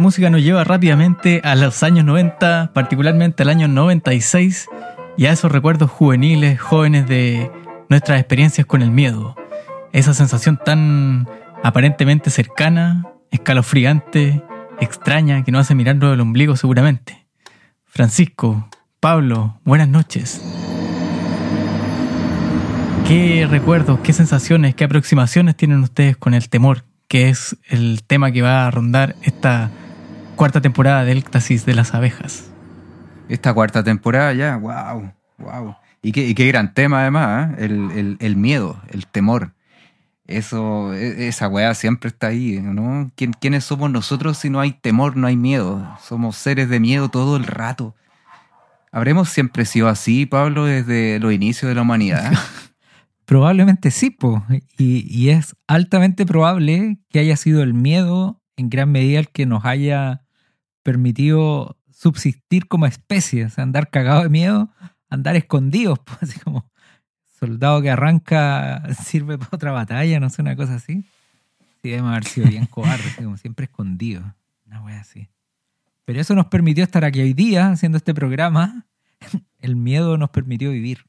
Música nos lleva rápidamente a los años 90, particularmente al año 96, y a esos recuerdos juveniles, jóvenes de nuestras experiencias con el miedo. Esa sensación tan aparentemente cercana, escalofriante, extraña, que nos hace mirarnos del ombligo seguramente. Francisco, Pablo, buenas noches. ¿Qué recuerdos, qué sensaciones, qué aproximaciones tienen ustedes con el temor, que es el tema que va a rondar esta cuarta temporada del Éxtasis de las Abejas? Esta cuarta temporada ya, wow, wow. Y qué, y qué gran tema además, ¿eh? el, el, el, miedo, el temor. Eso, e, esa weá siempre está ahí, ¿no? ¿Quién, ¿Quiénes somos nosotros si no hay temor, no hay miedo? Somos seres de miedo todo el rato. ¿Habremos siempre sido así, Pablo, desde los inicios de la humanidad? Probablemente sí, po. Y, y, es altamente probable que haya sido el miedo en gran medida el que nos haya permitido subsistir como especie, o sea, andar cagado de miedo, andar escondidos, pues, así como soldado que arranca sirve para otra batalla, no sé, una cosa así. Sí, debemos haber sido bien cobardes, como siempre escondidos, una wea así. Pero eso nos permitió estar aquí hoy día haciendo este programa. El miedo nos permitió vivir.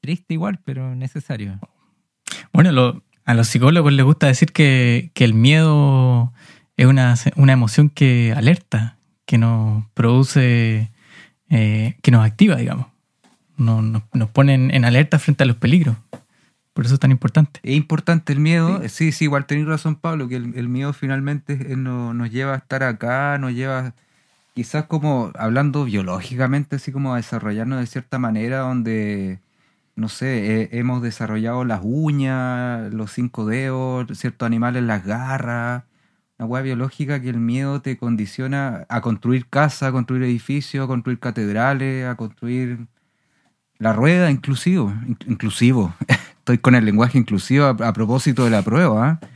Triste igual, pero necesario. Bueno, a los psicólogos les gusta decir que, el miedo es una, emoción que alerta, que nos produce, eh, que nos activa, digamos. Nos, nos, nos pone en alerta frente a los peligros. Por eso es tan importante. Es importante el miedo. Sí, sí, sí igual tenéis razón, Pablo, que el, el miedo finalmente nos, nos lleva a estar acá, nos lleva quizás como hablando biológicamente, así como a desarrollarnos de cierta manera, donde no sé, eh, hemos desarrollado las uñas, los cinco dedos, ciertos animales las garras, una hueá biológica que el miedo te condiciona a construir casas, a construir edificios, a construir catedrales, a construir la rueda, inclusivo, inclusivo. Estoy con el lenguaje inclusivo a, a propósito de la prueba. ¿eh?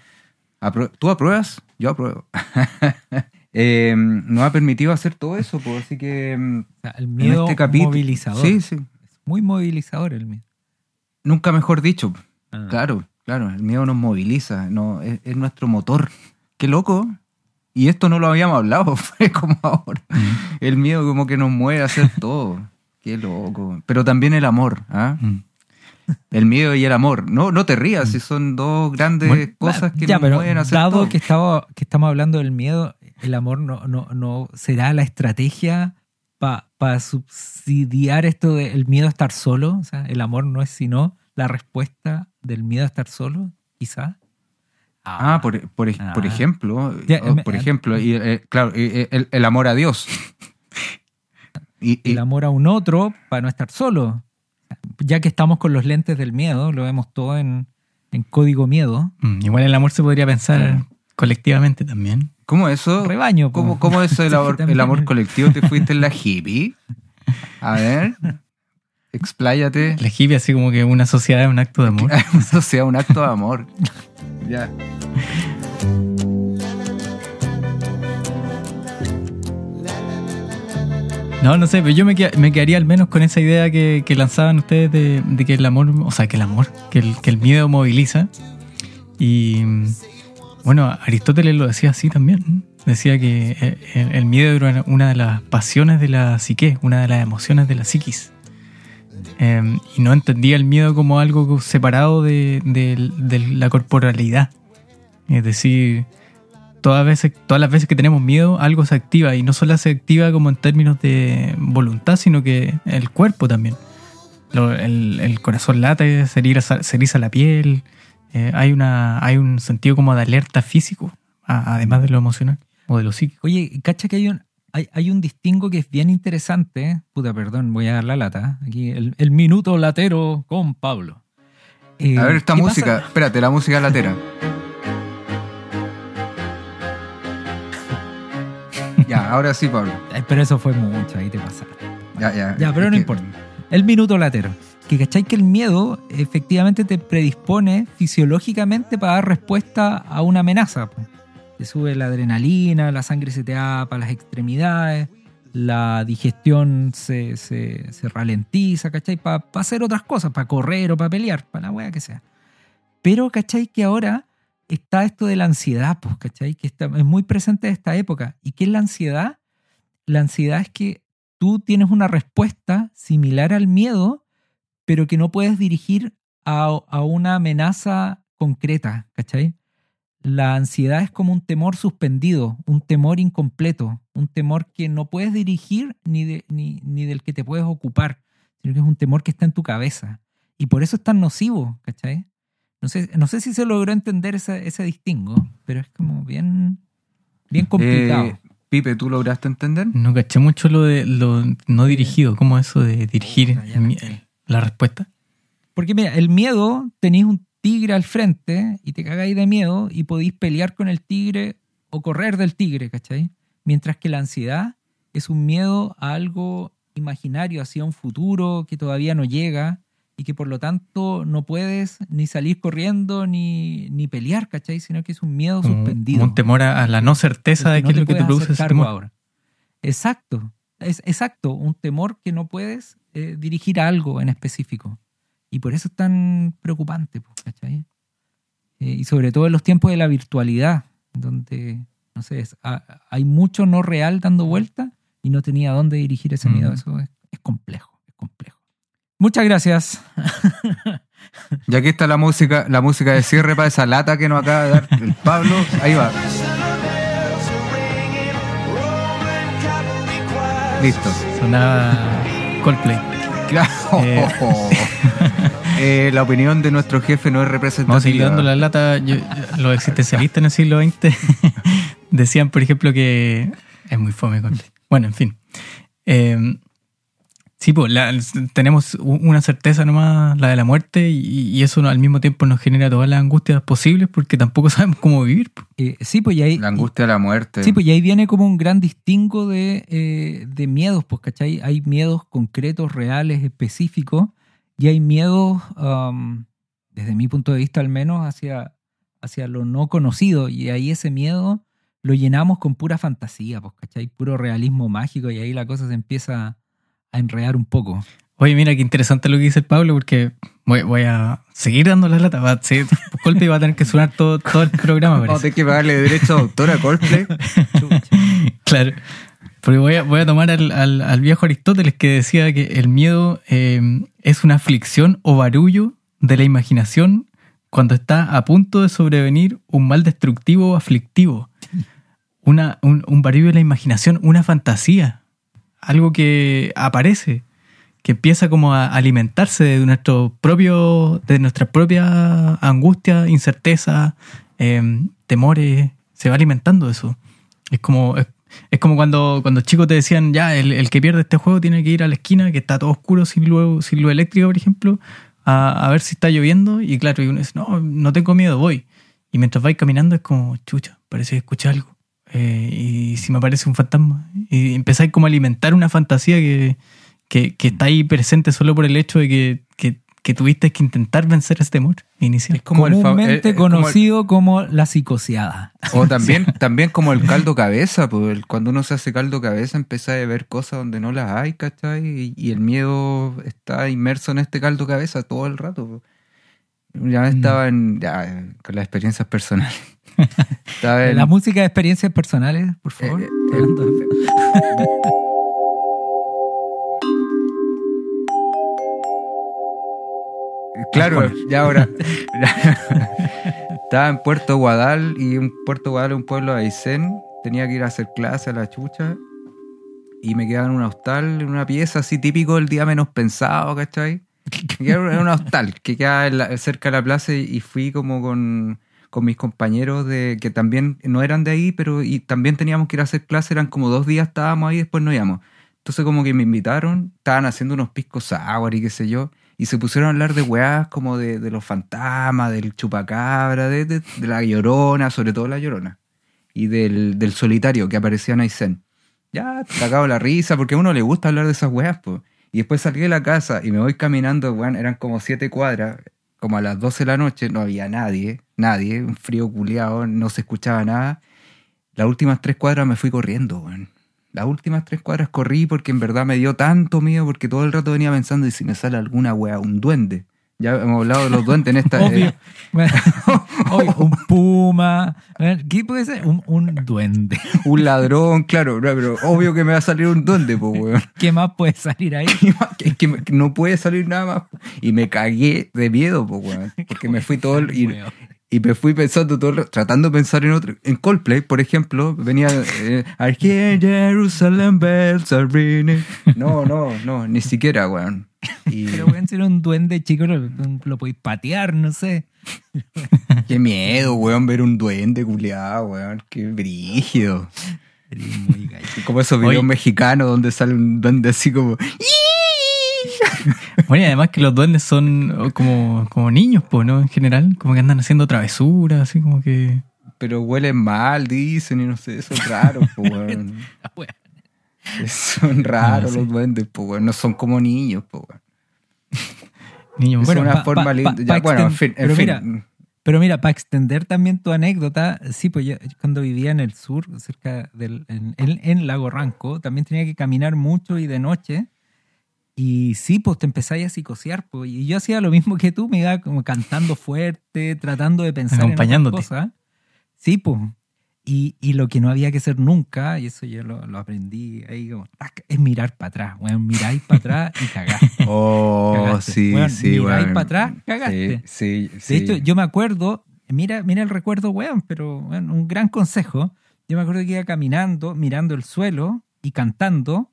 ¿Tú apruebas? Yo apruebo. eh, nos ha permitido hacer todo eso, pues, así que o sea, el miedo este capítulo, movilizador. Sí, sí. Es muy movilizador el miedo. Nunca mejor dicho. Ah. Claro, claro, el miedo nos moviliza, no, es, es, nuestro motor. Qué loco. Y esto no lo habíamos hablado, fue como ahora. Mm. El miedo como que nos mueve a hacer todo. Qué loco. Pero también el amor. ¿ah? Mm. El miedo y el amor. No, no te rías, si son dos grandes bueno, cosas que ya, nos pero mueven a hacer dado todo. Que, estaba, que estamos hablando del miedo, el amor no, no, no será la estrategia para pa subsidiar esto del miedo a estar solo. O sea, el amor no es sino la respuesta del miedo a estar solo, quizá. Ah, ah por, por, ah. por, ejemplo, ya, por ejemplo, y, eh, claro, el, el, amor a Dios. y, el amor a un otro para no estar solo. Ya que estamos con los lentes del miedo, lo vemos todo en, en código miedo. Mm, igual el amor se podría pensar colectivamente también. ¿Cómo eso? Rebaño. ¿Cómo, cómo eso el amor, el amor colectivo? ¿Te fuiste en la hippie? A ver. Expláyate. La hippie así como que una sociedad es un acto de amor. una sociedad un acto de amor. No, no sé, pero yo me, me, quedaría al menos con esa idea que, que lanzaban ustedes de, de, que el amor, o sea, que el amor, que el, que el miedo moviliza. Y bueno, Aristóteles lo decía así también. Decía que el, el miedo era una de las pasiones de la psique, una de las emociones de la psiquis. Eh, y no entendía el miedo como algo separado de, de, la corporalidad. Es decir, todas, las veces que tenemos miedo, algo se activa. Y no solo se activa como en términos de voluntad, sino que el cuerpo también. El, corazón late, se eriza, la piel. Eh, hay, una, hay un sentido como de alerta físico, además de lo emocional o de lo psíquico. Oye, cacha que hay un, hay, hay, un distingo que es bien interesante. Puta, perdón, voy a dar la lata. Aquí, el, el minuto latero con Pablo. Eh, a ver, esta música. Pasa? Espérate, la música latera. ya, ahora sí, Pablo. Pero eso fue mucho, ahí te pasaste. Ya, ya. Ya, pero no que... importa. El minuto latero. Que cachai que el miedo efectivamente te predispone fisiológicamente para dar respuesta a una amenaza. Sube la adrenalina, la sangre se te para las extremidades, la digestión se, se, se ralentiza, ¿cachai? Para pa hacer otras cosas, para correr o para pelear, para la wea que sea. Pero, ¿cachai? Que ahora está esto de la ansiedad, pues, ¿cachai? Que está, es muy presente de esta época. ¿Y qué es la ansiedad? La ansiedad es que tú tienes una respuesta similar al miedo, pero que no puedes dirigir a, a una amenaza concreta, ¿cachai? La ansiedad es como un temor suspendido, un temor incompleto, un temor que no puedes dirigir ni, de- ni, ni del que te puedes ocupar, sino que es un temor que está en tu cabeza. Y por eso es tan nocivo, ¿cachai? No sé, no sé si se logró entender ese, ese distingo, pero es como bien, bien complicado. Eh, Pipe, ¿tú lograste entender? No caché mucho lo de lo no dirigido, como eso de dirigir Puta, el- la respuesta. Porque mira, el miedo, tenéis un tigre al frente y te cagáis de miedo y podéis pelear con el tigre o correr del tigre, ¿cachai? Mientras que la ansiedad es un miedo a algo imaginario, hacia un futuro que todavía no llega y que por lo tanto no puedes ni salir corriendo ni, ni pelear, ¿cachai? Sino que es un miedo Como, suspendido. como un temor a, la no certeza de qué es lo que te produce ese temor. ahora. Exacto, es exacto, un temor que no puedes eh, dirigir a algo en específico. Y por eso es tan preocupante, ¿cachai? Eh, y sobre todo en los tiempos de la virtualidad, donde, no sé, es- ha- hay mucho no real dando vuelta y no tenía dónde dirigir ese miedo. Mm. Eso es, es complejo, es complejo. Muchas gracias. Y aquí está la música, la música de cierre para esa lata que nos acaba de dar el Pablo. Ahí va. Listo. Sonaba Coldplay. Claro. Eh. Eh, la opinión de nuestro jefe no es Vamos a seguir representativa. dando la lata. Yo- los existencialistas en el siglo XX decían, por ejemplo, que es muy fome. Bueno, en fin. Eh, sí, pues la- tenemos una certeza nomás, la de la muerte, y, y eso al mismo tiempo nos genera todas las angustias posibles porque tampoco sabemos cómo vivir. Eh, sí, pues y ahí, La angustia de la muerte. Sí, pues y ahí viene como un gran distingo de, eh, de miedos, pues, ¿cachai? Hay miedos concretos, reales, específicos, y hay miedos, um, desde mi punto de vista al menos, hacia, hacia lo no conocido, y ahí ese miedo lo llenamos con pura fantasía, pues, ¿cachai? Puro realismo mágico, y ahí la cosa se empieza a enredar un poco. Oye, mira qué interesante lo que dice el Pablo, porque voy, voy a seguir dando la lata. Va a Coldplay va a tener que sonar todo, todo el programa. Vamos a tener que pagarle derecho de autor a Coldplay. Claro. Porque voy a, voy a tomar al, al- al viejo Aristóteles que decía que el miedo eh, es una aflicción o barullo de la imaginación cuando está a punto de sobrevenir un mal destructivo o aflictivo. Una, un, un barullo de la imaginación, una fantasía. Algo que aparece, que empieza como a alimentarse de nuestro propio, de nuestra propia angustia, incerteza, eh, temores. Se va alimentando de eso. Es como, es, como cuando, cuando chicos te decían, ya, el, el que pierde este juego tiene que ir a la esquina, que está todo oscuro, sin luz, sin eléctrica, por ejemplo, a, a ver si está lloviendo. Y claro, y uno dice, no, no tengo miedo, voy. Y mientras vais caminando es como, chucha, parece que escuché algo. Eh, y si me aparece un fantasma. Y empezáis como a alimentar una fantasía que, que, que está ahí presente solo por el hecho de que, que, que tuviste que intentar vencer ese temor inicial. Es como el Comúnmente eh, eh, como el- conocido como la psicoseada. O también, también como el caldo cabeza, pues cuando uno se hace caldo cabeza empieza a ver cosas donde no las hay, ¿cachai? Y, y el miedo está inmerso en este caldo cabeza todo el rato. pues. Ya estaba en, ya, con las experiencias personales. En- La música de experiencias personales, por favor. Eh, eh, Claro, ya ahora. Estaba en Puerto Guadal y un Puerto Guadal es un pueblo de Aysén. Tenía que ir a hacer clase a la chucha. Y me quedaba en un hostal, en una pieza así típico del día menos pensado, ¿cachai? Me quedaba en un hostal que queda en cerca de la plaza y fui como con, con mis compañeros de que también no eran de ahí, pero y también teníamos que ir a hacer clase. Eran como dos días estábamos ahí después no íbamos. Entonces como que me invitaron, estaban haciendo unos piscos sour y qué sé yo, y se pusieron a hablar de weás como de, de los fantasmas, del chupacabra, de, de- la llorona, sobre todo la llorona, y del, del solitario que aparecía en Aysén. Ya, cagado la risa, porque a uno le gusta hablar de esas weas, pues. Y después salí de la casa y me voy caminando, weón, eran como siete cuadras, como a las 12 de la noche, no había nadie, nadie, un frío culiado, no se escuchaba nada. Las últimas tres cuadras me fui corriendo, weón. Las últimas tres cuadras corrí porque en verdad me dio tanto miedo porque todo el rato venía pensando y si me sale alguna wea, un duende. Ya hemos hablado de los duendes en esta... Obvio. eh, Oye, un puma. ¿Qué puede ser? Un, un duende. Un ladrón, claro, pero obvio que me va a salir un duende, pues, weón. ¿Qué más puede salir ahí? Es que me- no puede salir nada más. Y me cagué de miedo, pues, weón. Porque me fui todo el- y, me fui pensando todo, tratando de pensar en otro. En Coldplay, por ejemplo, venía eh, Jerusalem bells are ringing. No, no, no, ni siquiera, weón. Y Pero weón, si era un duende chico, lo, lo podéis patear, no sé. qué miedo, weón, ver un duende culiado, weón. Qué brígido. Muy. Como esos videos mexicanos donde sale un duende así como. Bueno, y además que los duendes son como, como niños, pues, ¿no? En general, como que andan haciendo travesuras, así como que... Pero huelen mal, dicen, y no sé, son raros, pues, weón. Son raros los duendes, pues, weón. No son como niños, pues. Niños, Es Bueno, una pa- forma pa- linda. pa- ya, bueno, en fin, en pero fin. mira, Pero mira, para extender también tu anécdota, sí, pues yo cuando vivía en el sur, cerca del, en, en- en Lago Ranco, también tenía que caminar mucho y de noche. Y sí, pues te empezáis a psicosear. Pues, y yo hacía lo mismo que tú, me iba como cantando fuerte, tratando de pensar en Acompañándote. cosas. Sí, pues. Y, y lo que no había que hacer nunca, y eso yo lo, lo aprendí ahí como, tac, es mirar para atrás. Bueno, miráis para atrás y cagaste. Oh, Cagaste. sí, Weón, sí, miráis weón. pa' atrás, cagaste. Sí, sí, De sí. hecho, yo me acuerdo, mira, mira el recuerdo, weón, pero weón, un gran consejo. Yo me acuerdo que iba caminando, mirando el suelo y cantando,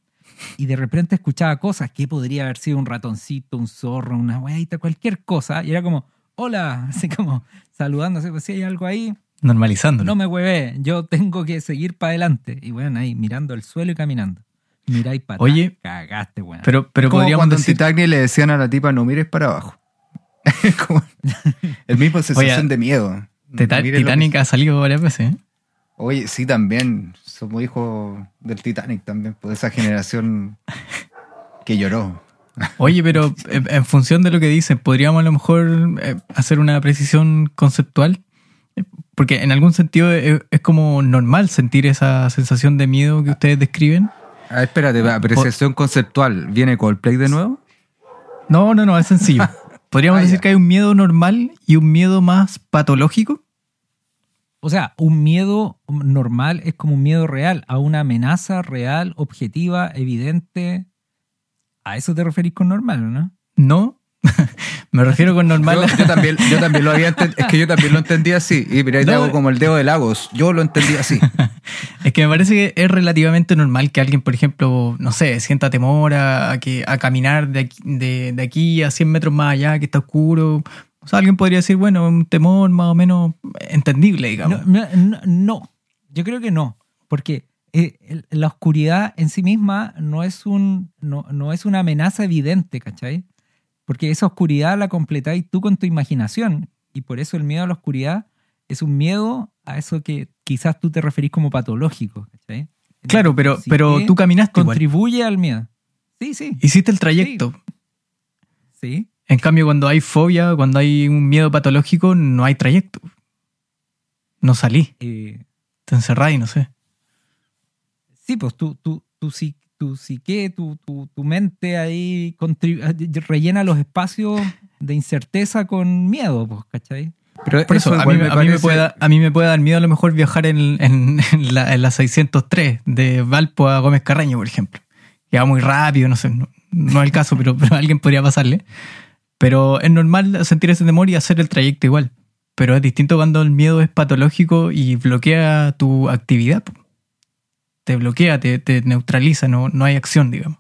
y de repente escuchaba cosas que podría haber sido un ratoncito, un zorro, una weadita, cualquier cosa, y era como, hola, así como saludándose, pues si hay algo ahí, Normalizándolo. no me huevé, yo tengo que seguir para adelante. Y bueno, ahí mirando el suelo y caminando. Miráis para Oye, cagaste, weón. pero, pero como podríamos cuando en decir... Titanic le decían a la tipa no mires para abajo. Como- el mismo sensación Oye, de miedo. Tita- No Titanic ha salido varias veces, ¿eh? Oye, sí, también. Somos hijos del Titanic también, por esa generación que lloró. Oye, pero en, en función de lo que dicen, podríamos a lo mejor eh, hacer una precisión conceptual. Porque en algún sentido es, es como normal sentir esa sensación de miedo que ustedes describen. Ah, espérate, apreciación conceptual. ¿Viene Coldplay de nuevo? No, no, no, es sencillo. Podríamos Ah, decir ya. que hay un miedo normal y un miedo más patológico. O sea, un miedo normal es como un miedo real, a una amenaza real, objetiva, evidente. ¿A eso te referís con normal, no? No, me refiero con normal. Yo, yo también, yo también lo había Es que yo también lo entendí así. Y mira, ahí te No, hago como el dedo de Lagos. Yo lo entendí así. Es que me parece que es relativamente normal que alguien, por ejemplo, no sé, sienta temor a, a que, a caminar de aquí, de, de aquí a 100 metros más allá, que está oscuro. O sea, alguien podría decir, bueno, un temor más o menos entendible, digamos. No, no, no, no. yo creo que no, porque eh, la oscuridad en sí misma no es, un, no, no es una amenaza evidente, ¿cachai? Porque esa oscuridad la completáis tú con tu imaginación y por eso el miedo a la oscuridad es un miedo a eso que quizás tú te referís como patológico, ¿cachai? claro, pero, Sí pero tú caminaste igual. contribuye al miedo. Sí, sí, Hiciste el trayecto. sí. En cambio, cuando hay fobia, cuando hay un miedo patológico, no hay trayecto. No salí, Eh, te encerrás y no sé. Sí, pues tú, tú, tú, sí, tu psique, tu, tu, tu mente ahí contribu- rellena los espacios de incerteza con miedo, pues, ¿cachai? Pero Por eso, a mí, me a mí me puede, dar- a mí me puede dar miedo a lo mejor viajar en, en- en la, en la 603 de Valpo a Gómez Carreño, por ejemplo. Que va muy rápido, no sé, no, no es el caso, pero, pero alguien podría pasarle. Pero es normal sentir ese temor y hacer el trayecto igual. Pero es distinto cuando el miedo es patológico y bloquea tu actividad. Po. Te bloquea, te, te neutraliza, no, no hay acción, digamos.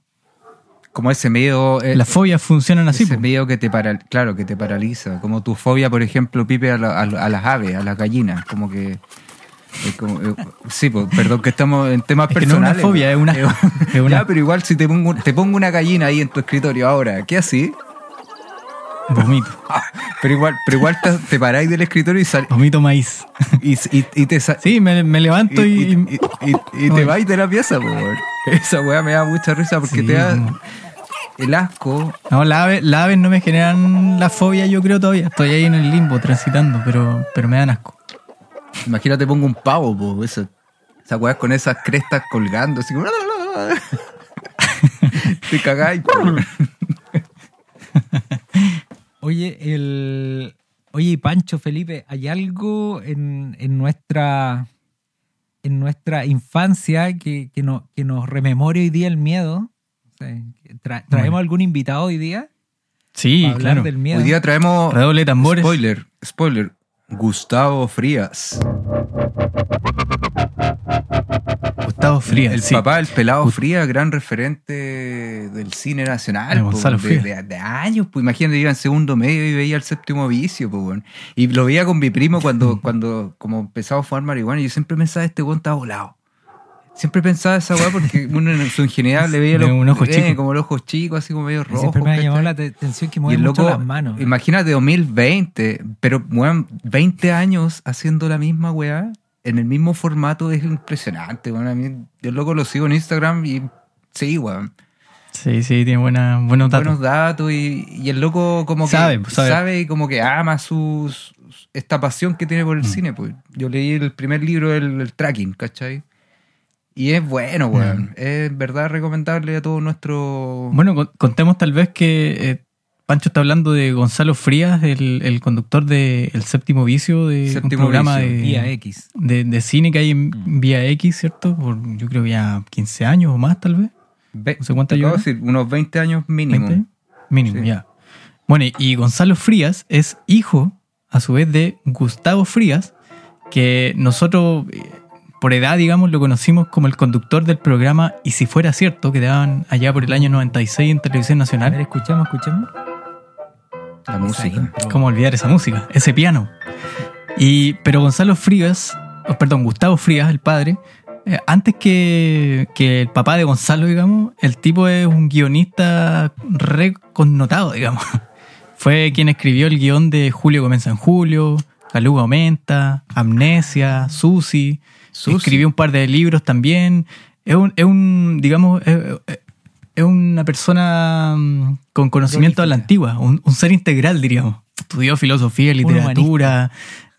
Como ese miedo. eh, Las fobias funcionan así. ese po. miedo que te para, claro, que te paraliza. Como tu fobia, por ejemplo, Pipe, a, la- a- a las aves, a las gallinas. Como que. es como- eh, sí, pues, perdón que estamos en temas Es que no es una personales. fobia, es una, Eh, es una Ya, pero igual si te pongo, te pongo una gallina ahí en tu escritorio ahora, ¿qué así? Vomito. Pero igual, pero igual te, te paráis del escritorio y, sal- Vomito maíz. y, y- y te Sí, me, me levanto y, y- te vais de la pieza, po, weón. Esa weá me da mucha risa porque Sí, te da el asco. No, las aves, las aves no me generan la fobia, yo creo todavía. Estoy ahí en el limbo transitando, pero, pero me dan asco. Imagínate, pongo un pavo, po, eso. Esa weá con esas crestas colgando, así como. te cagáis. Oye, el... Oye, y Pancho, Felipe, ¿hay algo en, en nuestra en nuestra infancia que, que, no- que nos rememore hoy día el miedo? Tra- ¿Traemos Bueno. algún invitado hoy día? Sí, claro. del miedo. Hoy día traemos. Redoble de tambores. Spoiler, spoiler. Gustavo Frías. Gustavo Frías. El sí. papá del pelado Frías, gran referente del cine nacional. De po, Gonzalo de, Frías. de- de años, pues imagínate, iba en segundo medio y veía el séptimo vicio, pues, weón. Y lo veía con mi primo cuando, cuando como empezaba a fumar marihuana y yo siempre pensaba, este weón está volado. Siempre pensaba esa weá porque uno en su ingeniería le veía De los, un ojo eh, como los ojos chicos, así como medio rojos. Siempre me ha llamado la te- atención que mucho las manos. imagínate 2020, pero weón, 20 años haciendo la misma weá en el mismo formato es impresionante. Weón. A mí, yo loco lo sigo en Instagram y sí, weón. Sí, sí, tiene buena, buenos datos. Buenos datos y, y el loco como que Sabe, sabe. y como que ama sus esta pasión que tiene por Mm. el cine. Pues. Yo leí el primer libro, el, el Tracking, ¿cachai? Y es bueno, weón. Es verdad recomendable a todos nuestros... Mm. Bueno, con- contemos tal vez que eh, Pancho está hablando de Gonzalo Frías, el, el conductor de El Séptimo Vicio, de un Séptimo programa Vicio. de, Vía X. de, de cine que hay en Mm. Vía X, ¿cierto? Por, yo creo que ya 15 años o más tal vez. Ve- no sé cuánto de decir, unos 20 años mínimo. 20, mínimo, Sí. ya. Bueno, y- Gonzalo Frías es hijo, a su vez, de Gustavo Frías, que nosotros, eh, por edad, digamos, lo conocimos como el conductor del programa Y si fuera cierto, que daban allá por el año 96 en Televisión A ver, Nacional. escuchamos, escuchamos. La música. ¿Cómo olvidar esa música? Ese piano. Y, pero Gonzalo Frías, oh, perdón, Gustavo Frías, el padre, eh, antes que, que el papá de Gonzalo, digamos, el tipo es un guionista re connotado, digamos. Fue quien escribió el guion de Julio comienza en julio, Caluga aumenta, Amnesia, Susi. Susi. Escribió un par de libros también. Es un, es un digamos, es, es una persona mm, con conocimiento a la antigua, un, un ser integral, diríamos. Estudió filosofía, literatura,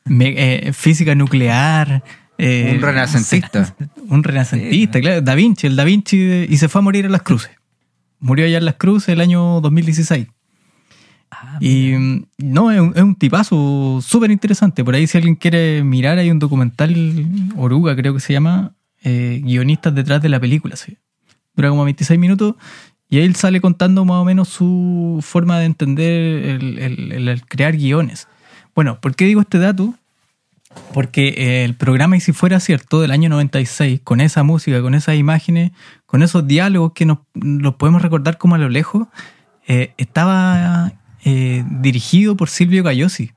me- eh, física nuclear. eh, Un renacentista. un renacentista, Sí, claro. Da Vinci, el Da Vinci, de- y se fue a morir en las cruces. Murió allá en las cruces el año 2016. Ah, Y mm, no, es un, es un tipazo súper interesante. Por ahí, si alguien quiere mirar, hay un documental, Oruga creo que se llama, eh, guionistas detrás de la película. sí. Dura como 26 minutos y él sale contando más o menos su forma de entender el, crear guiones. Bueno, ¿por qué digo este dato? Porque eh, el programa Y si fuera cierto del año 96, con esa música, con esas imágenes, con esos diálogos que nos los podemos recordar como a lo lejos, eh, estaba eh, dirigido por Silvio Cayosi.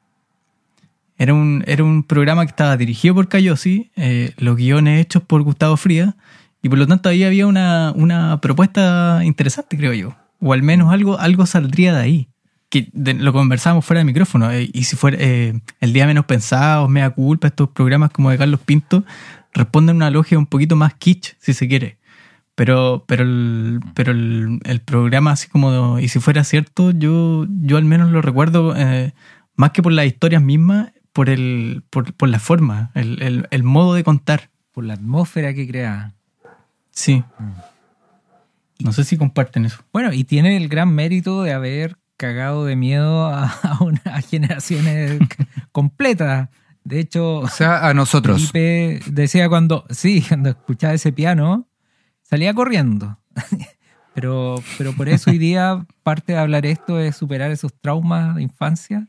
Era un, era un programa que estaba dirigido por Cayosi, los guiones hechos por Gustavo Frías, y por lo tanto ahí había una, una propuesta interesante, creo yo. O al menos algo, algo saldría de ahí. Que lo conversábamos fuera de micrófono. eh, y si fuera eh, El Día Menos Pensado, Mea Culpa, estos programas como de Carlos Pinto, responden una lógica un poquito más kitsch, si se quiere. Pero, pero, el, pero el, el programa, así como, y si fuera cierto, yo, yo al menos lo recuerdo eh, más que por las historias mismas, por, el, por, por la forma, el, el, el modo de contar. por la atmósfera que crea. Sí. No sé si comparten eso. Bueno, y tiene el gran mérito de haber cagado de miedo a, a una a generaciones completas. De hecho, O sea, a nosotros. Felipe decía cuando, sí, cuando escuchaba ese piano, salía corriendo. Pero, pero por eso hoy día parte de hablar esto es superar esos traumas de infancia.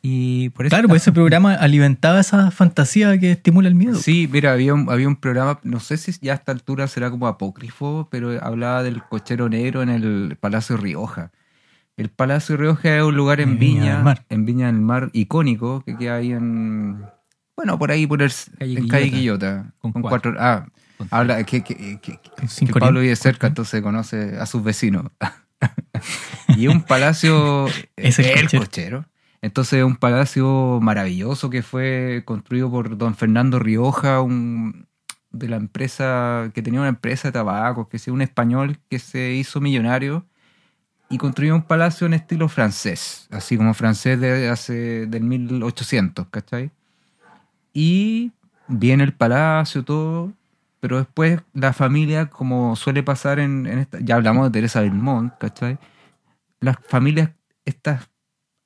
Y por eso Claro, pues ese programa alimentaba esa fantasía que estimula el miedo. Sí, mira, había un, había un programa, no sé si ya a esta altura será como apócrifo, pero hablaba del cochero negro en el Palacio Rioja. El Palacio Rioja es un lugar en En Viña Viña, del Mar. en Viña del Mar icónico que queda ahí en, bueno, por ahí por el, Calle en calle Quillota. Con con, cuatro. cuatro, ah, Con habla que, que, que- que- Pablo vive cerca, entonces conoce a sus vecinos. y es un palacio, Es el el cochero. cochero. Entonces es un palacio maravilloso que fue construido por don Fernando Rioja, de la empresa, que tenía una empresa de tabacos, que es un español que se hizo millonario y construyó un palacio en estilo francés, así como francés de hace del 1800, ¿cachai? Y viene el palacio, todo, pero después la familia, como suele pasar en, en esta, ya hablamos de Teresa Belmont, ¿cachai? Las familias, estas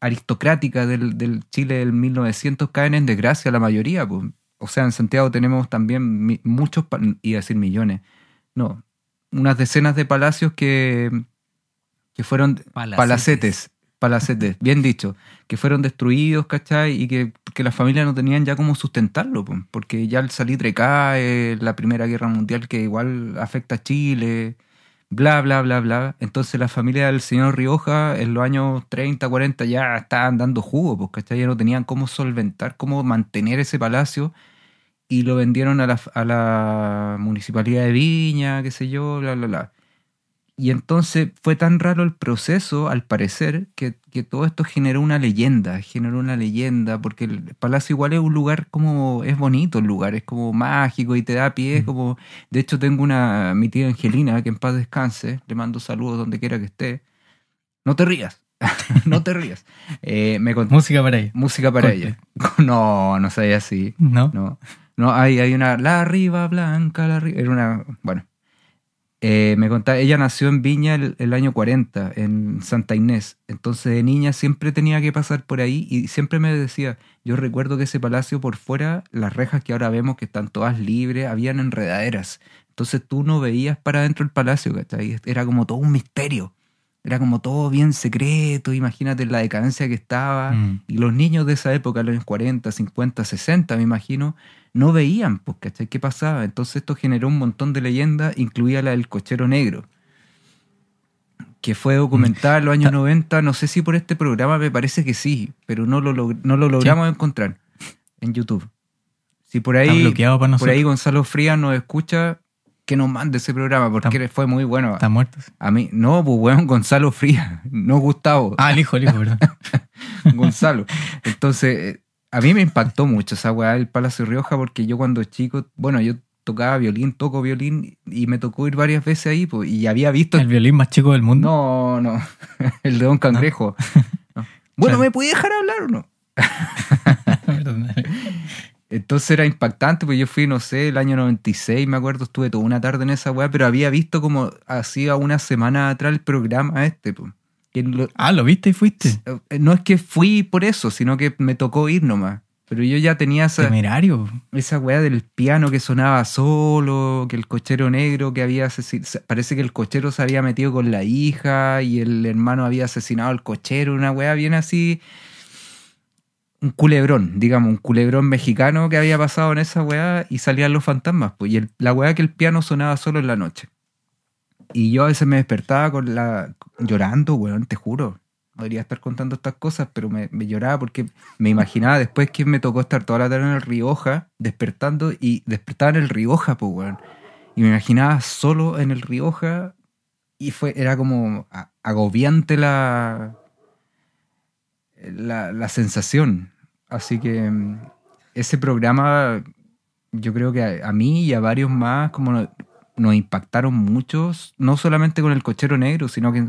aristocrática del, del Chile del 1900 caen en desgracia la mayoría. pues. O sea, en Santiago tenemos también muchos, a decir millones, no, unas decenas de palacios que, que fueron Palacetes. palacetes, palacetes, bien dicho, que fueron destruidos, ¿cachai? Y que, que las familias no tenían ya cómo sustentarlo, po, porque ya el salitre cae, la Primera Guerra Mundial que igual afecta a Chile, bla, bla, bla, bla. Entonces la familia del señor Rioja en los años 30, 40 ya estaban dando jugo, ¿cachai? Ya no tenían cómo solventar, cómo mantener ese palacio y lo vendieron a la, a la municipalidad de Viña, qué sé yo, bla, bla, bla. Y entonces fue tan raro el proceso, al parecer, que, que todo esto generó una leyenda, generó una leyenda, porque el palacio igual es un lugar como, es bonito el lugar, es como mágico y te da pie, es como, de hecho tengo una, mi tía Angelina, que en paz descanse, le mando saludos donde quiera que esté. No te rías, no te rías. Eh, me contó Música para ella. música para ella. No, no sabía así. ¿No? No, no hay, hay una. La arriba blanca, la arriba. Era una. Bueno. Eh, me contaba, ella nació en Viña el, el año 40, en Santa Inés. Entonces de niña siempre tenía que pasar por ahí y siempre me decía, yo recuerdo que ese palacio por fuera, las rejas que ahora vemos que están todas libres, habían enredaderas. Entonces tú no veías para adentro el palacio, ¿cachai? Era como todo un misterio. Era como todo bien secreto, imagínate la decadencia que estaba. Mm. Y los niños de esa época, los años 40, 50, 60, me imagino, no veían, pues, ¿cachai? ¿Qué pasaba? Entonces esto generó un montón de leyendas, incluía la del cochero negro, que fue documentada en los años 90, no sé si por este programa, me parece que sí, pero no lo, log- no lo logramos encontrar en YouTube. Si por ahí, por ahí Gonzalo Frías nos escucha, que nos mande ese programa, porque Está- fue muy bueno. Está muerto. sí. A mí, no, pues weón, Gonzalo Frías, no Gustavo. Ah, el hijo, el hijo, perdón. Gonzalo. Entonces, eh, a mí me impactó mucho esa weá del Palacio Rioja porque yo cuando chico, bueno, yo tocaba violín, toco violín y me tocó ir varias veces ahí pues, y había visto... El violín más chico del mundo. No, no, el de Don Cangrejo. No. Bueno, Claro. ¿me puede dejar hablar o no? Entonces era impactante, pues yo fui, no sé, el año 96, me acuerdo, estuve toda una tarde en esa weá, pero había visto como hacía una semana atrás el programa este, pues. Que lo- Ah, ¿lo viste y fuiste? eh, no es que fui por eso, sino que me tocó ir nomás. Pero yo ya tenía esa, Temerario. esa weá del piano que sonaba solo, que el cochero negro que había asesinado. Parece que el cochero se había metido con la hija y el hermano había asesinado al cochero, una weá bien así. Un culebrón, digamos, un culebrón mexicano que había pasado en esa weá y salían los fantasmas. Pues, y la weá que el piano sonaba solo en la noche. Y yo a veces me despertaba con la llorando, weón, te juro. No debería estar contando estas cosas, pero me, me lloraba porque me imaginaba después que me tocó estar toda la tarde en el Rioja, despertando y despertaba en el Rioja, pues, weón. Y me imaginaba solo en el Rioja y fue, era como agobiante la, la, la sensación. Así que mm, ese programa, yo creo que a, a mí y a varios más, como no- nos impactaron muchos, no solamente con el cochero negro, sino que,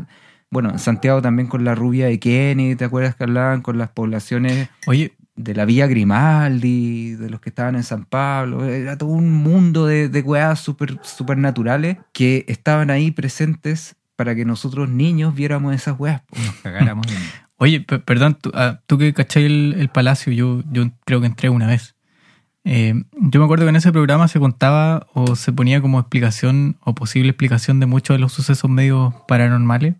bueno, en Santiago también con la rubia de Kenny, ¿te acuerdas que hablaban con las poblaciones Oye, de la Villa Grimaldi, de los que estaban en San Pablo? Era todo un mundo de, de weas super, supernaturales que estaban ahí presentes para que nosotros niños viéramos esas weas. Nos cagáramos. Oye, pe- perdón, tú, ah, tú que cachai el, el palacio, yo, yo creo que entré una vez. Eh, yo me acuerdo que en ese programa se contaba o se ponía como explicación o posible explicación de muchos de los sucesos medios paranormales.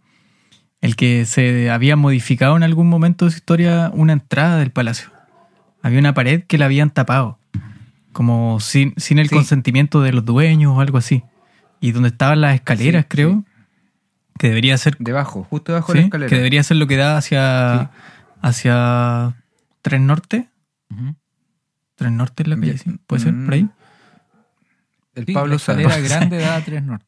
El que se había modificado en algún momento de su historia una entrada del palacio. Había una pared que la habían tapado, como sin, sin el Sí. consentimiento de los dueños o algo así. Y donde estaban las escaleras, Sí, creo, que debería ser Debajo, justo debajo Sí, de la escalera. que debería ser lo que da hacia, hacia Tres Norte. Ujú. Tres Norte es la calle, sí. ¿Puede ser por ahí? mm, El Sí, Pablo la escalera grande da a tres norte.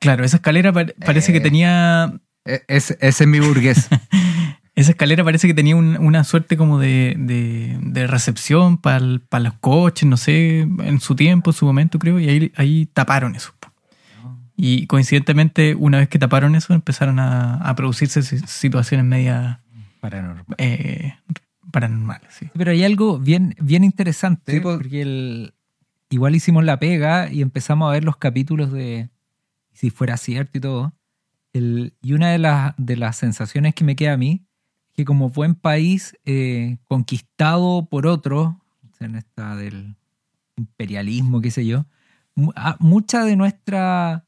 Claro, esa escalera pare- parece que Eh. tenía. E- Ese, es mi burgués. Esa escalera parece que tenía un- una suerte como de, de- de recepción para los coches, no sé, en su tiempo, en su momento, creo, y ahí, ahí taparon eso. Y coincidentemente, una vez que taparon eso, empezaron a, a producirse si- situaciones medias Paranormal. eh, paranormales. Sí. Pero hay algo bien, bien interesante, Sí, pues. porque el, igual hicimos la pega y empezamos a ver los capítulos de si fuera cierto y todo. El, y una de las, de las sensaciones que me queda a mí, que como buen país eh, conquistado por otros, en esta del imperialismo, qué sé yo, ah, mucha de nuestra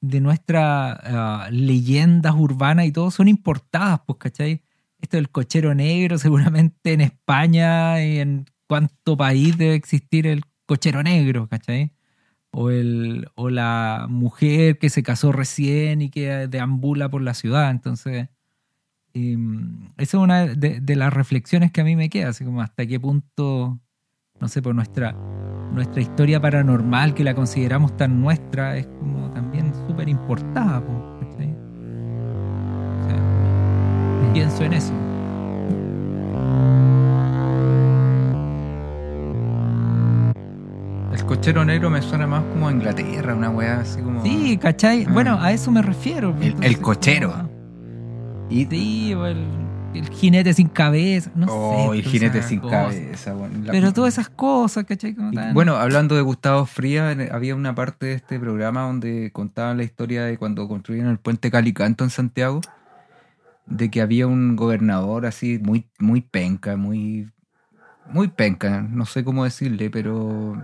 de nuestras ah, leyendas urbanas y todo son importadas, pues, ¿cachai? Esto del cochero negro, seguramente en España y en cuánto país debe existir el cochero negro, ¿cachai? O, el, o la mujer que se casó recién y que deambula por la ciudad. Entonces, em, esa es una de, de las reflexiones que a mí me queda, así como hasta qué punto, no sé, por nuestra, nuestra historia paranormal, que la consideramos tan nuestra, es como también ¿cachai? O sea, pienso en eso. El cochero negro me suena más como a Inglaterra, una weá así como. Sí, ¿cachai? Ah. Bueno, a eso me refiero. El- el cochero. como- Y, Sí, el, el jinete sin cabeza. No oh, sé. el jinete sin cabeza, Pero todas esas cosas, ¿cachai? Y, tan- Bueno, hablando de Gustavo Fría, había una parte de este programa donde contaban la historia de cuando construyeron el puente Calicanto en Santiago, de que había un gobernador así muy, muy penca, muy, muy penca, no sé cómo decirle, pero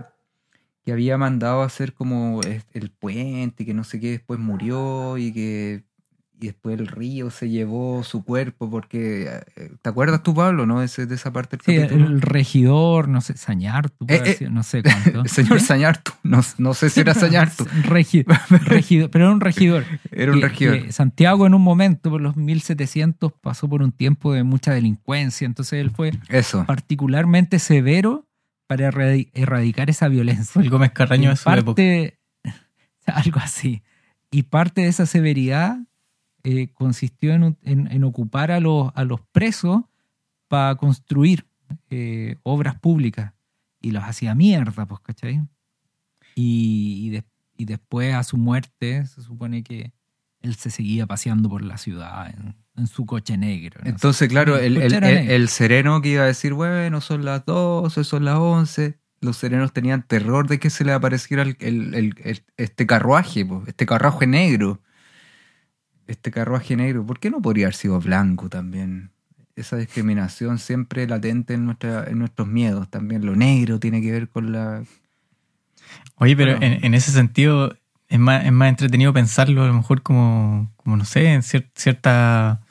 que había mandado a hacer como el puente, y que no sé qué, después murió y que y después el río se llevó su cuerpo porque eh, ¿te acuerdas tú Pablo, no? Ese, de esa parte del Sí, capítulo? el regidor, no sé, Sañartu, Eh, eh, no sé cuánto. El señor. Sañartu, no, no sé si era Sañartu, Regi- regidor, pero era un regidor. era un que- regidor. que Santiago en un momento, por los 1700, pasó por un tiempo de mucha delincuencia, entonces él fue Eso. particularmente severo para erradi- erradicar esa violencia. Fue el Gómez Carraño Y de su época. parte, algo así. Y parte de esa severidad eh, consistió en, un- en- en ocupar a los, a los presos para construir eh, obras públicas. Y los hacía mierda, pues, ¿cachai? Y, y, de- y después, a su muerte, se supone que él se seguía paseando por la ciudad en, en su coche negro. no. Entonces, claro, el, el- sereno que iba a decir, bueno, son las 12, son las 11, los serenos tenían terror de que se le apareciera este carruaje, po, este carruaje negro. Este carruaje negro, ¿por qué no podría haber sido blanco también? Esa discriminación siempre latente en, nuestra, en nuestros miedos también. Lo negro tiene que ver con la... Oye, pero Bueno. en, en ese sentido es más, es más entretenido pensarlo a lo mejor como, como no sé, en cier- cierta,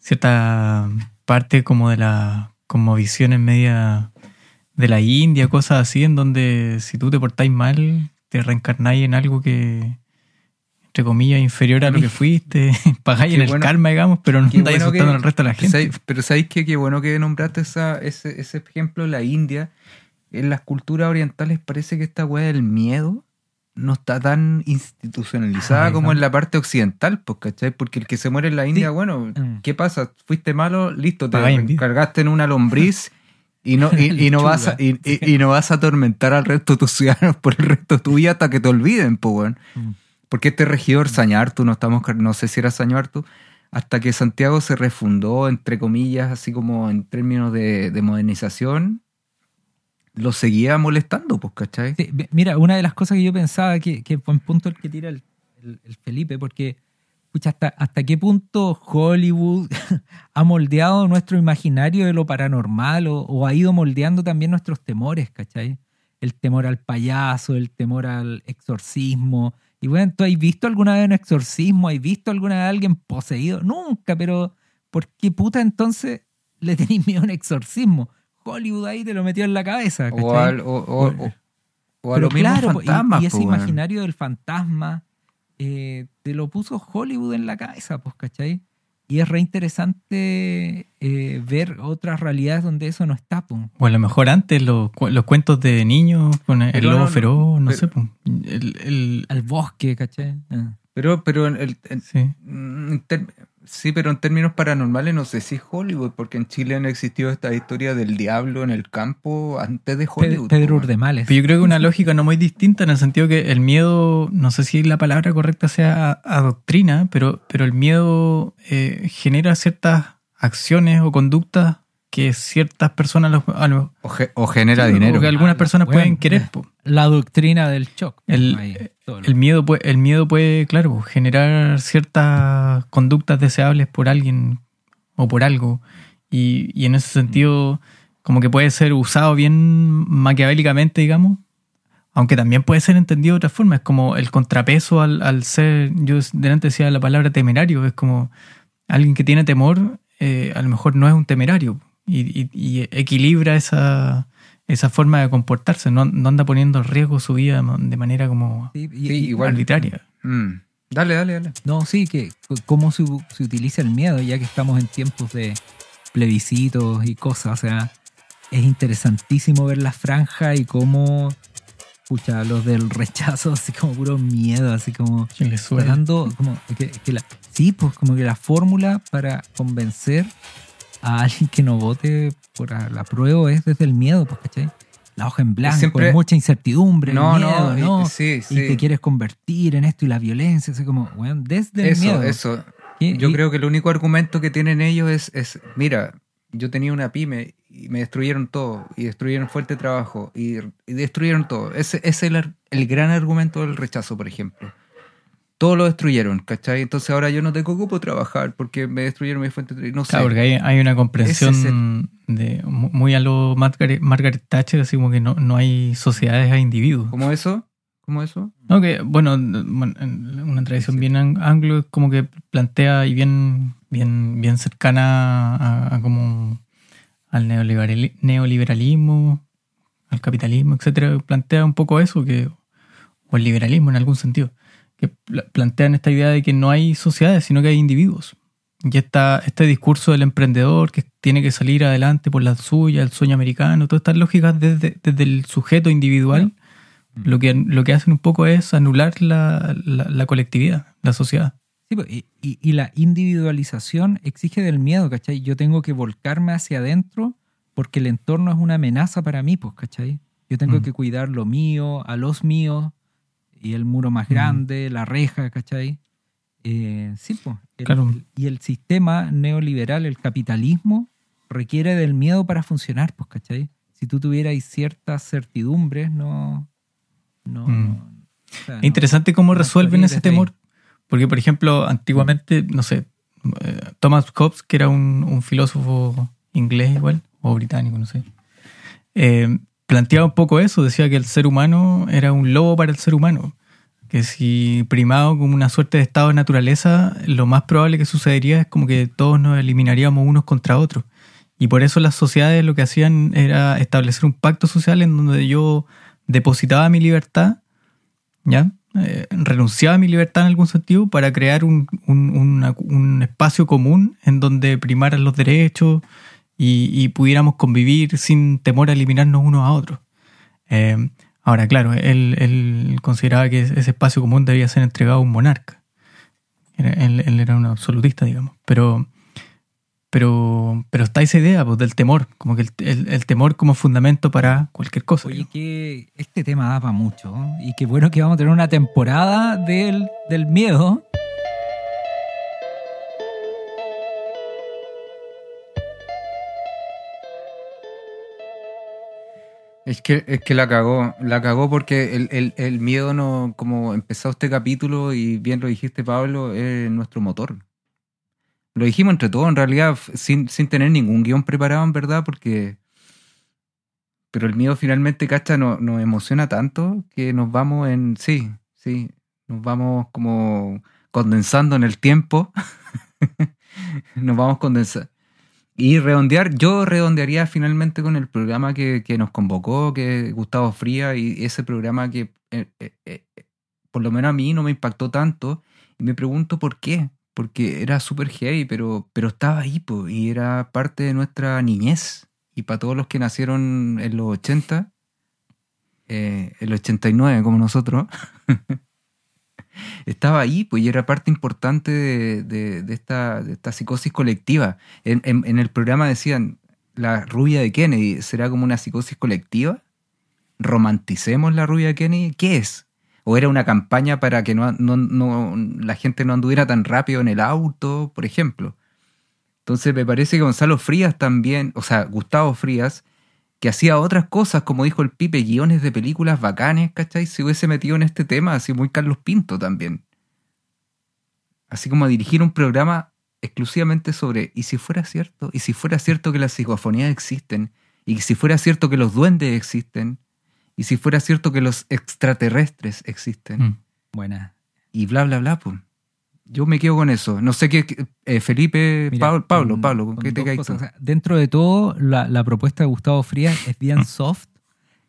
cierta parte como de la como visiones media de la India, cosas así, en donde si tú te portáis mal, te reencarnáis en algo que, entre comillas, inferior a lo que fuiste, pagáis Qué en el bueno- karma, digamos, pero no andáis bueno que- asustando al resto de la gente. ¿sabéis- Pero ¿sabéis qué? Qué bueno que nombraste esa, ese, ese ejemplo, la India. En las culturas orientales parece que esta weá del miedo no está tan institucionalizada Ay, como no. en la parte occidental, pues, ¿cachai? Porque el que se muere en la India, Sí. bueno, Mm. ¿qué pasa? Fuiste malo, listo, te en cargaste en una lombriz y no, y, y no vas a, y, no vas a atormentar al resto de tus ciudadanos por el resto de tu vida hasta que te olviden, pues, weón. Mm. Porque este regidor Sañartu, no estamos, no sé si era Sañartu, hasta que Santiago se refundó, entre comillas, así como en términos de, de modernización, lo seguía molestando, pues, ¿cachai? Mira, una de las cosas que yo pensaba que, que buen punto el que tira el, el- el Felipe, porque hasta, hasta qué punto Hollywood ha moldeado nuestro imaginario de lo paranormal o, o ha ido moldeando también nuestros temores, ¿cachai? El temor al payaso, el temor al exorcismo. Y bueno, ¿tú has visto alguna vez un exorcismo? ¿Has visto alguna vez a alguien poseído? Nunca, pero ¿por qué puta entonces le tenéis miedo a un exorcismo? Hollywood ahí te lo metió en la cabeza, ¿cachai? O, al- o, o- o- o a mismos claro, po, y- fantasmas, y, ese pues, imaginario del fantasma eh, te lo puso Hollywood en la cabeza, pues, ¿cachai? Y es re interesante eh, ver otras realidades donde eso no está, pues. O a lo mejor antes los, los cuentos de niños con el Pero lobo no, feroz, no pero- sé. El, el- Al bosque, ¿cachai? Ah. Pero, pero en el- sí. ter- sí, pero en términos paranormales no sé si es Hollywood, porque en Chile han existido esta historia del diablo en el campo antes de Hollywood. Pedro weón. Urdemales. Pero yo creo que una lógica no muy distinta en el sentido que el miedo, no sé si la palabra correcta sea a- adoctrina, pero, pero el miedo eh, genera ciertas acciones o conductas que ciertas personas lo- a lo- O, ge- o genera o dinero. que algunas Ah, personas bueno, pueden querer. eh. po. La doctrina del shock. El- ahí, El miedo, puede, el miedo puede, claro, pues, generar ciertas conductas deseables por alguien o por algo. Y, y en ese sentido, como que puede ser usado bien maquiavélicamente, digamos, aunque también puede ser entendido de otra forma. Es como el contrapeso al, al ser, yo delante decía la palabra temerario, es como alguien que tiene temor, eh, a lo mejor no es un temerario y, y- y equilibra esa, esa forma de comportarse, no, no anda poniendo en riesgo su vida de manera como Sí, y- igual. arbitraria. Mm. Dale, dale, dale. No, sí, que cómo se, se utiliza el miedo, ya que estamos en tiempos de plebiscitos y cosas. O sea, es interesantísimo ver la franja y cómo, escucha, los del rechazo, así como puro miedo, así como Que le suena. dando, como que, que la, sí, pues como que la fórmula para convencer a alguien que no vote por la prueba es desde el miedo, pues, ¿cachai? La hoja en blanco, Siempre- mucha incertidumbre, No, miedo, no, y- ¿no? sí, y sí. te quieres convertir en esto y la violencia, así como, bueno, desde el miedo. eso. Y- Yo y- creo que el único argumento que tienen ellos es, es, mira, yo tenía una pyme y me destruyeron todo, y destruyeron fuerte trabajo, y, y destruyeron todo. Ese, ese es el, el gran argumento del rechazo, por ejemplo. Todo lo destruyeron, ¿cachai? Entonces ahora yo no tengo ocupo trabajar porque me destruyeron mi fuente de. No sé. Claro, porque hay, hay una comprensión de muy a lo Margaret, Margaret Thatcher, así como que no, no hay sociedades a individuos. ¿Cómo eso? ¿Cómo eso? No, que, bueno, bueno, en una tradición bien ang- anglo es como que plantea y bien, bien, bien cercana a, a como al neoliberali- neoliberalismo, al capitalismo, etcétera, plantea un poco eso, que, o el liberalismo en algún sentido, que pla- plantean esta idea de que no hay sociedades, sino que hay individuos. Y esta, este discurso del emprendedor que tiene que salir adelante por la suya, el sueño americano, todas estas lógicas desde, desde el sujeto individual, lo que, lo que hacen un poco es anular la, la, la colectividad, la sociedad. Sí, pues, y, y- y la individualización exige del miedo, ¿cachai? Yo tengo que volcarme hacia adentro porque el entorno es una amenaza para mí, pues, ¿cachai? Yo tengo Mm. que cuidar lo mío, a los míos, y el muro más Mm. grande, la reja, ¿cachai? Eh, sí, pues. el- Claro. el- y el sistema neoliberal, el capitalismo, requiere del miedo para funcionar, pues, ¿cachai? Si tú tuvieras ciertas certidumbres, no... no, Mm. no- o sea, Es no- interesante cómo resuelven ese ahí. temor. Porque, por ejemplo, antiguamente, no sé, eh, Thomas Hobbes, que era un, un filósofo inglés igual, o británico, no sé, eh, planteaba un poco eso, decía que el ser humano era un lobo para el ser humano, que si primado como una suerte de estado de naturaleza, lo más probable que sucedería es como que todos nos eliminaríamos unos contra otros. Y por eso las sociedades lo que hacían era establecer un pacto social en donde yo depositaba mi libertad, ¿ya? Eh, renunciaba a mi libertad en algún sentido para crear un, un- un espacio común en donde primaran los derechos y, y pudiéramos convivir sin temor a eliminarnos unos a otros. Eh, ahora, claro, él, él consideraba que ese espacio común debía ser entregado a un monarca. Él, él era un absolutista, digamos. Pero, pero, pero está esa idea pues, del temor, como que el, el- el temor como fundamento para cualquier cosa. Oye, digamos. que este tema da para mucho. ¿no? Y qué bueno que vamos a tener una temporada del, del miedo. Es que, es que la cagó, la cagó porque el, el- el miedo no, como empezó este capítulo y bien lo dijiste Pablo, es nuestro motor. Lo dijimos entre todos, en realidad, sin, sin tener ningún guion preparado, en verdad, porque... Pero el miedo finalmente, cacha, no- nos emociona tanto que nos vamos en... Sí, sí, nos vamos como condensando en el tiempo. nos vamos condensando. Y redondear, yo redondearía finalmente con el programa que, que nos convocó, que Gustavo Fría, y ese programa que eh, eh, eh, por lo menos a mí no me impactó tanto. Y me pregunto por qué. Porque era súper heavy, pero, pero estaba ahí, y era parte de nuestra niñez. Y para todos los que nacieron en los 80, eh, el 89 como nosotros, estaba ahí, pues, y era parte importante de, de- esta, esta psicosis colectiva. En el programa decían, la rubia de Kennedy será como una psicosis colectiva. Romanticemos la rubia de Kennedy. ¿Qué es? ¿O era una campaña para que no, no- no- la gente no anduviera tan rápido en el auto, por ejemplo? Entonces me parece que Gonzalo Frías también, o sea, Gustavo Frías, que hacía otras cosas, como dijo el Pipe, guiones de películas bacanes, ¿cachai? Se hubiese metido en este tema, así muy Carlos Pinto también. Así como a dirigir un programa exclusivamente sobre, ¿y si fuera cierto? ¿Y si fuera cierto que las psicofonías existen? ¿Y si fuera cierto que los duendes existen? ¿Y si fuera cierto que los extraterrestres existen? Mm. Buena. Y bla, bla, bla, pues. Yo me quedo con eso. No sé qué, eh, Felipe, Mira, Pablo, Pablo, con- Pablo, con ¿qué te caes cosas. tú? O sea, dentro de todo, la, la propuesta de Gustavo Frías es bien soft,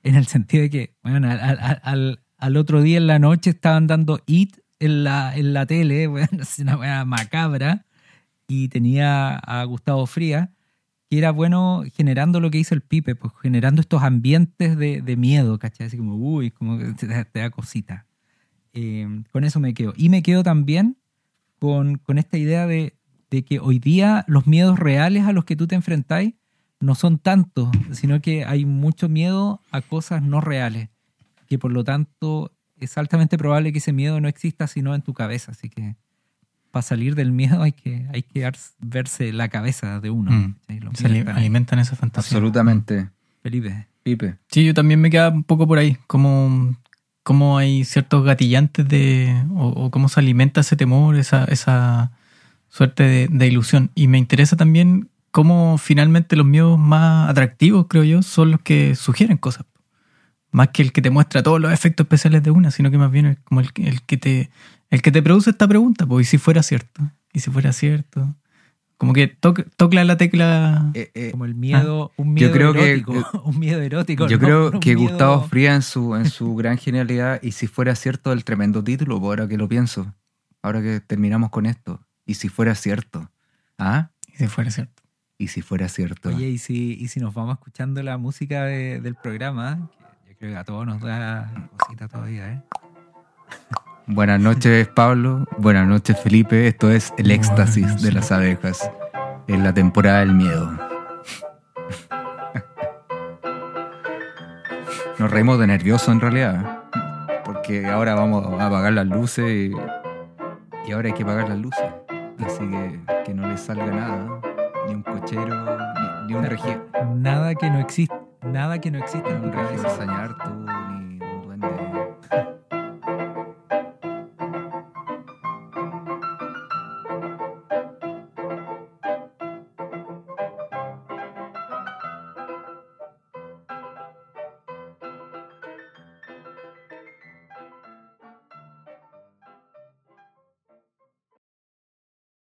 en el sentido de que, bueno, al, al- al- al otro día en la noche estaban dando It en la, en la tele, bueno, es una wea macabra, y tenía a Gustavo Frías, que era bueno generando lo que hizo el Pipe, pues generando estos ambientes de, de miedo, ¿cachai? Así como, uy, como que te, da- te da cosita. Eh, con eso me quedo. Y me quedo también con, con esta idea de, de que hoy día los miedos reales a los que tú te enfrentáis no son tantos, sino que hay mucho miedo a cosas no reales, que por lo tanto es altamente probable que ese miedo no exista sino en tu cabeza. Así que para salir del miedo hay que, hay que verse la cabeza de uno. Mm. Se alimentan esa fantasía. Absolutamente. Felipe. Pipe. Sí, yo también me quedaba un poco por ahí, como, como hay ciertos gatillantes de, o, cómo se alimenta ese temor, esa, esa suerte de, de ilusión. Y me interesa también cómo finalmente los miedos más atractivos, creo yo, son los que sugieren cosas. Más que el que te muestra todos los efectos especiales de una, sino que más bien el, como el, que- el que te el que te produce esta pregunta, pues, ¿y si fuera cierto? ¿Y si fuera cierto? Como que toc- toca la tecla... Eh, eh, Como el miedo, un miedo creo que- erótico. un miedo erótico. yo no- creo no que miedo- Gustavo Fría en su, en su gran genialidad, y si fuera cierto el tremendo título, pues ahora que lo pienso, ahora que terminamos con esto, y si fuera cierto, ¿ah? ¿Y si fuera cierto? Y si fuera cierto. Oye, y si, y si nos vamos escuchando la música de- del programa, que yo creo que a todos nos da cosita todavía, ¿eh? Buenas noches, Pablo. Buenas noches, Felipe. Esto es El éxtasis Buenas de las abejas en la temporada del miedo. Nos reímos de nervioso en realidad, porque ahora vamos a apagar las luces y, y ahora hay que apagar las luces. Así que que no le salga nada, ni un cochero, ni, ni un Nada que no existe, nada que no existe en ni un regio ni un duende